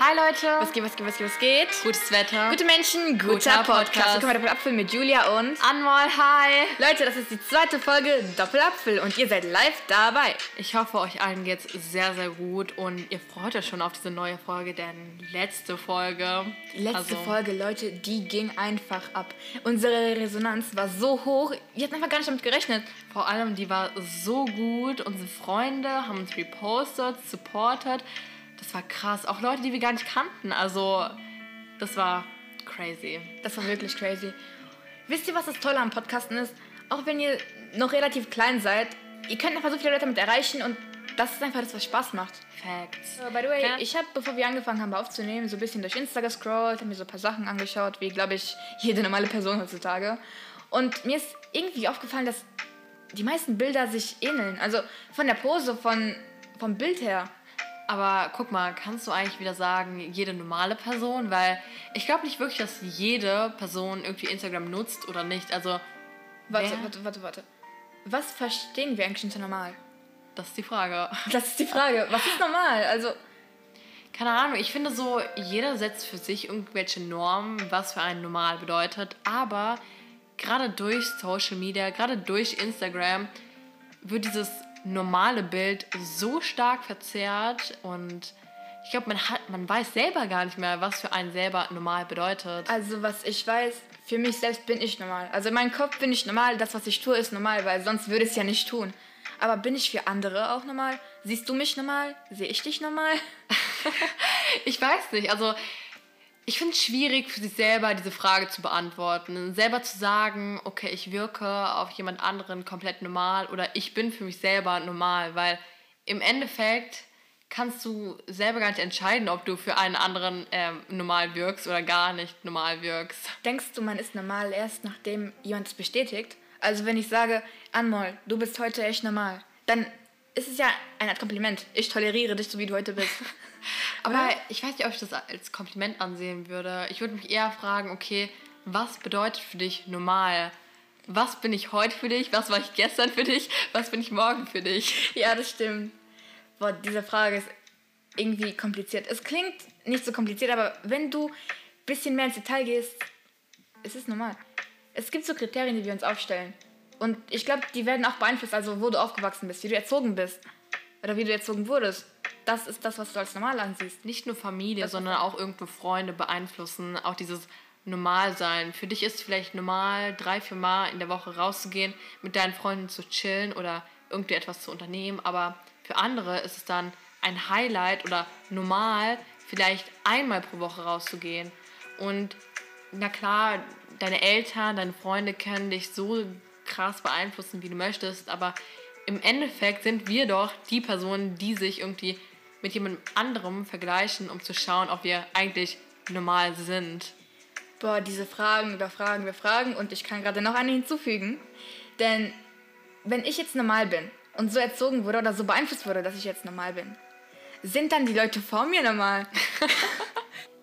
Hi Leute. Was geht, was geht, was geht, was geht? Gutes Wetter. Gute Menschen, guter, Guter Podcast. Podcast. Willkommen bei Doppelapfel mit Julia und... Anmal, hi. Leute, das ist die zweite Folge Doppelapfel und ihr seid live dabei. Ich hoffe, euch allen geht's sehr, sehr gut und ihr freut euch schon auf diese neue Folge, denn letzte Folge. Die letzte also, Folge, Leute, die ging einfach ab. Unsere Resonanz war so hoch, ihr habt einfach gar nicht damit gerechnet. Vor allem, die war so gut. Unsere Freunde haben uns repostet, supportet. Das war krass. Auch Leute, die wir gar nicht kannten. Also, das war crazy. Das war wirklich crazy. Wisst ihr, was das Tolle am Podcasten ist? Auch wenn ihr noch relativ klein seid, ihr könnt einfach so viele Leute damit erreichen und das ist einfach das, was Spaß macht. Facts. So, by the way, Ja. ich habe, bevor wir angefangen haben aufzunehmen, so ein bisschen durch Insta gescrollt, habe mir so ein paar Sachen angeschaut, wie, glaube ich, jede normale Person heutzutage. Und mir ist irgendwie aufgefallen, dass die meisten Bilder sich ähneln. Also von der Pose, von, vom Bild her. Aber guck mal, kannst du eigentlich wieder sagen, jede normale Person? Weil ich glaube nicht wirklich, dass jede Person irgendwie Instagram nutzt oder nicht. Also, Warte, Wer? warte, warte, warte. Was verstehen wir eigentlich unter normal? das ist die Frage. Das ist die Frage. Was ist normal? Also, Keine Ahnung, ich finde so, jeder setzt für sich irgendwelche Normen, was für einen normal bedeutet. Aber gerade durch Social Media, gerade durch Instagram, wird dieses normale Bild so stark verzerrt und ich glaube, man, hat- man weiß selber gar nicht mehr, was für einen selber normal bedeutet. also was ich weiß, für mich selbst bin ich normal. Also in meinem Kopf bin ich normal, das, was ich tue, ist normal, weil sonst würde ich es ja nicht tun. Aber bin ich für andere auch normal? Siehst du mich normal? Sehe ich dich normal? Ich weiß nicht, also ich finde es schwierig für sich selber diese Frage zu beantworten. Selber zu sagen, okay, ich wirke auf jemand anderen komplett normal oder ich bin für mich selber normal, weil im Endeffekt kannst du selber gar nicht entscheiden, ob du für einen anderen ähm, normal wirkst oder gar nicht normal wirkst. Denkst du, man ist normal erst nachdem jemand es bestätigt? Also wenn ich sage, Anmol, du bist heute echt normal, dann ist es ja eine Art Kompliment. Ich toleriere dich, so wie du heute bist. Aber ich weiß nicht, ob ich das als Kompliment ansehen würde. Ich würde mich eher fragen, okay, was bedeutet für dich normal? Was bin ich heute für dich? Was war ich gestern für dich? Was bin ich morgen für dich? Ja, das stimmt. Boah, diese Frage ist irgendwie kompliziert. Es klingt nicht so kompliziert, aber wenn du ein bisschen mehr ins Detail gehst, ist es normal. Es gibt so Kriterien, die wir uns aufstellen. Und ich glaube, die werden auch beeinflusst, also wo du aufgewachsen bist, wie du erzogen bist oder wie du erzogen wurdest. Das ist das, was du als normal ansiehst. Nicht nur Familie, sondern auch irgendwo Freunde beeinflussen. Auch dieses Normalsein. Für dich ist es vielleicht normal, drei, vier Mal in der Woche rauszugehen, mit deinen Freunden zu chillen oder irgendwie etwas zu unternehmen. Aber für andere ist es dann ein Highlight oder normal, vielleicht einmal pro Woche rauszugehen. Und na klar, deine Eltern, deine Freunde können dich so krass beeinflussen, wie du möchtest, aber im Endeffekt sind wir doch die Personen, die sich irgendwie mit jemand anderem vergleichen, um zu schauen, ob wir eigentlich normal sind. Boah, diese Fragen über Fragen über Fragen und ich kann gerade noch eine hinzufügen. Denn wenn ich jetzt normal bin und so erzogen wurde oder so beeinflusst wurde, dass ich jetzt normal bin, sind dann die Leute vor mir normal?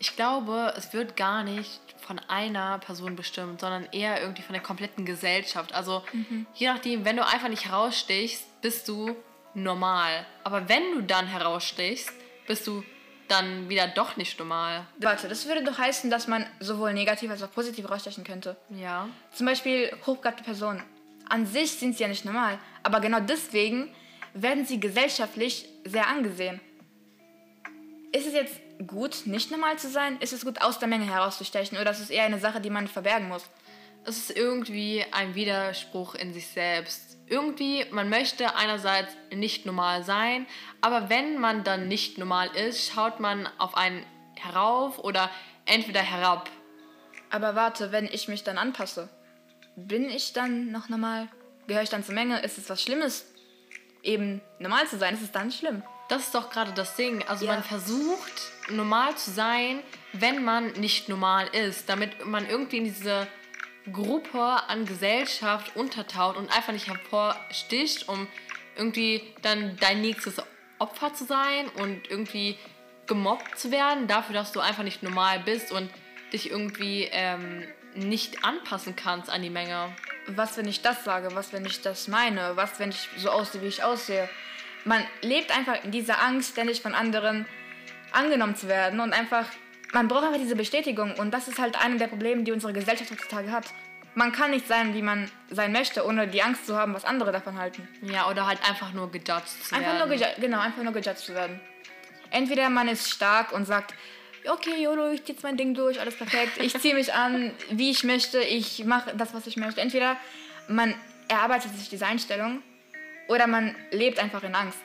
Ich glaube, es wird gar nicht von einer Person bestimmt, sondern eher irgendwie von der kompletten Gesellschaft. Also je nachdem, wenn du einfach nicht herausstichst, bist du normal. Aber wenn du dann herausstichst, bist du dann wieder doch nicht normal. Warte, das würde doch heißen, dass man sowohl negativ als auch positiv rausstechen könnte. Ja. Zum Beispiel hochbegabte Personen. An sich sind sie ja nicht normal, aber genau deswegen werden sie gesellschaftlich sehr angesehen. Ist es jetzt gut, nicht normal zu sein? Ist es gut, aus der Menge herauszustechen? Oder ist es eher eine Sache, die man verbergen muss? Es ist irgendwie ein Widerspruch in sich selbst. Irgendwie, man möchte einerseits nicht normal sein, aber wenn man dann nicht normal ist, schaut man auf einen herauf oder entweder herab. Aber warte, wenn ich mich dann anpasse, bin ich dann noch normal? Gehöre ich dann zur Menge? Ist es was Schlimmes, eben normal zu sein? Ist es dann schlimm? Das ist doch gerade das Ding. Also Ja. man versucht normal zu sein, wenn man nicht normal ist, damit man irgendwie in diese Gruppe an Gesellschaft untertaucht und einfach nicht hervorsticht, um irgendwie dann dein nächstes Opfer zu sein und irgendwie gemobbt zu werden, dafür, dass du einfach nicht normal bist und dich irgendwie ähm, nicht anpassen kannst an die Menge. Was, wenn ich das sage? Was, wenn ich das meine? Was, wenn ich so aussehe, wie ich aussehe? Man lebt einfach in dieser Angst, ständig von anderen angenommen zu werden und einfach, man braucht einfach diese Bestätigung und das ist halt eine der Probleme, die unsere Gesellschaft heutzutage hat. Man kann nicht sein, wie man sein möchte, ohne die Angst zu haben, was andere davon halten. Ja, oder halt einfach nur gejudged zu Einfach werden. nur, geju- genau, einfach nur gejudged zu werden. Entweder man ist stark und sagt, okay, YOLO, ich zieh jetzt mein Ding durch, alles perfekt. Ich ziehe mich an, wie ich möchte, ich mache das, was ich möchte. Entweder man erarbeitet sich diese Einstellung oder man lebt einfach in Angst.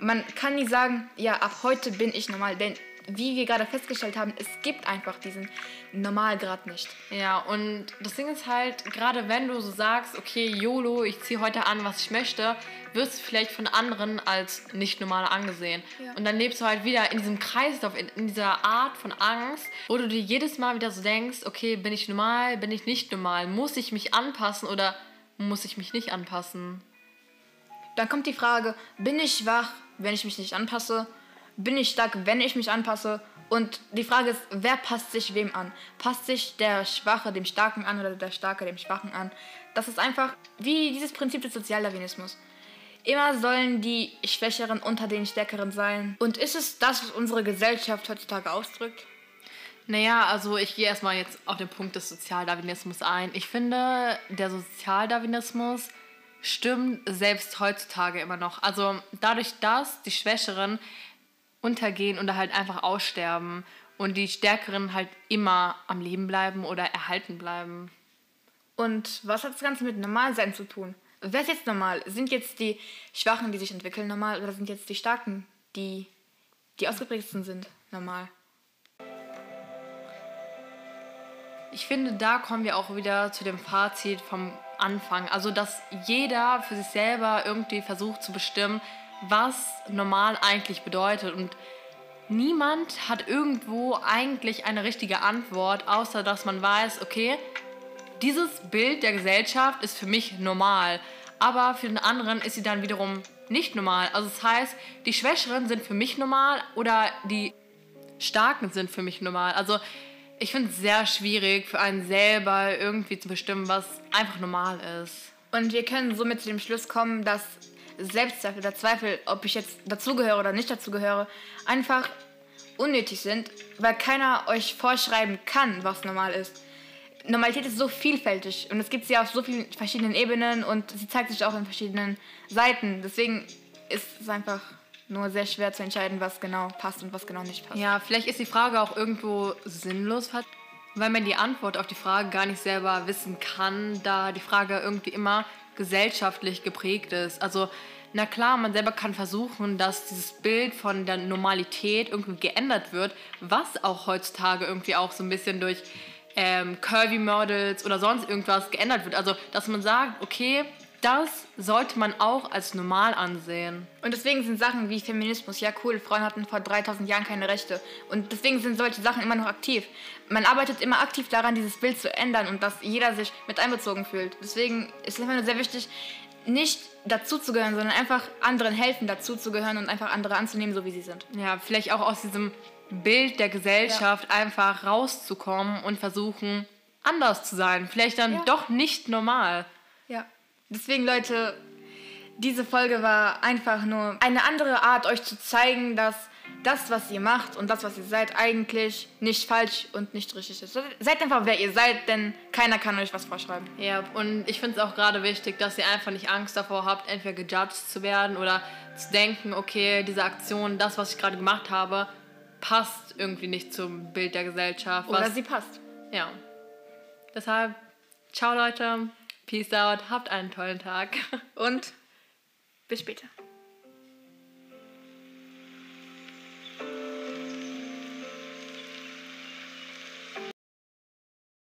Man kann nie sagen, ja, ab heute bin ich normal, denn wie wir gerade festgestellt haben, es gibt einfach diesen Normalgrad nicht. Ja, und das Ding ist halt, gerade wenn du so sagst, okay, YOLO, ich ziehe heute an, was ich möchte, wirst du vielleicht von anderen als nicht normal angesehen. Ja. Und dann lebst du halt wieder in diesem Kreislauf, in, in dieser Art von Angst, wo du dir jedes Mal wieder so denkst, okay, bin ich normal, bin ich nicht normal, muss ich mich anpassen oder muss ich mich nicht anpassen? Dann kommt die Frage, bin ich schwach, wenn ich mich nicht anpasse? Bin ich stark, wenn ich mich anpasse? Und die Frage ist, wer passt sich wem an? Passt sich der Schwache dem Starken an oder der Starke dem Schwachen an? Das ist einfach wie dieses Prinzip des Sozialdarwinismus. Immer sollen die Schwächeren unter den Stärkeren sein. Und ist es das, was unsere Gesellschaft heutzutage ausdrückt? Naja, also ich gehe erstmal jetzt auf den Punkt des Sozialdarwinismus ein. Ich finde, der Sozialdarwinismus stimmt selbst heutzutage immer noch. Also dadurch, dass die Schwächeren untergehen oder halt einfach aussterben und die Stärkeren halt immer am Leben bleiben oder erhalten bleiben. Und was hat das Ganze mit Normalsein zu tun? Wer ist jetzt normal? Sind jetzt die Schwachen, die sich entwickeln, normal? Oder sind jetzt die Starken, die die ausgeprägtesten sind, normal? Ich finde, da kommen wir auch wieder zu dem Fazit vom Anfang. Also, dass jeder für sich selber irgendwie versucht zu bestimmen, was normal eigentlich bedeutet. Und niemand hat irgendwo eigentlich eine richtige Antwort, außer dass man weiß, okay, dieses Bild der Gesellschaft ist für mich normal. Aber für den anderen ist sie dann wiederum nicht normal. Also das heißt, die Schwächeren sind für mich normal oder die Starken sind für mich normal. Also ich finde es sehr schwierig für einen selber irgendwie zu bestimmen, was einfach normal ist. Und wir können somit zu dem Schluss kommen, dass Selbstzweifel oder Zweifel, ob ich jetzt dazugehöre oder nicht dazugehöre, einfach unnötig sind, weil keiner euch vorschreiben kann, was normal ist. Normalität ist so vielfältig und es gibt sie auf so vielen verschiedenen Ebenen und sie zeigt sich auch in verschiedenen Seiten. Deswegen ist es einfach nur sehr schwer zu entscheiden, was genau passt und was genau nicht passt. Ja, vielleicht ist die Frage auch irgendwo sinnlos, weil man die Antwort auf die Frage gar nicht selber wissen kann, da die Frage irgendwie immer gesellschaftlich geprägt ist. Also, na klar, man selber kann versuchen, dass dieses Bild von der Normalität irgendwie geändert wird, was auch heutzutage irgendwie auch so ein bisschen durch ähm, Curvy Models oder sonst irgendwas geändert wird. Also, dass man sagt, okay, das sollte man auch als normal ansehen. Und deswegen sind Sachen wie Feminismus, ja cool, Frauen hatten vor 3000 Jahren keine Rechte. Und deswegen sind solche Sachen immer noch aktiv. Man arbeitet immer aktiv daran, dieses Bild zu ändern und dass jeder sich mit einbezogen fühlt. Deswegen ist es einfach nur sehr wichtig, nicht dazuzugehören, sondern einfach anderen helfen, dazuzugehören und einfach andere anzunehmen, so wie sie sind. Ja, vielleicht auch aus diesem Bild der Gesellschaft einfach rauszukommen und versuchen, anders zu sein. Vielleicht dann Ja. doch nicht normal. Ja. Deswegen, Leute, diese Folge war einfach nur eine andere Art, euch zu zeigen, dass das, was ihr macht und das, was ihr seid, eigentlich nicht falsch und nicht richtig ist. Seid einfach, wer ihr seid, denn keiner kann euch was vorschreiben. Ja, und ich finde es auch gerade wichtig, dass ihr einfach nicht Angst davor habt, entweder gejudged zu werden oder zu denken, okay, diese Aktion, das, was ich gerade gemacht habe, passt irgendwie nicht zum Bild der Gesellschaft. Oder sie passt. ja. Deshalb, ciao Leute, peace out, habt einen tollen Tag. Und bis später.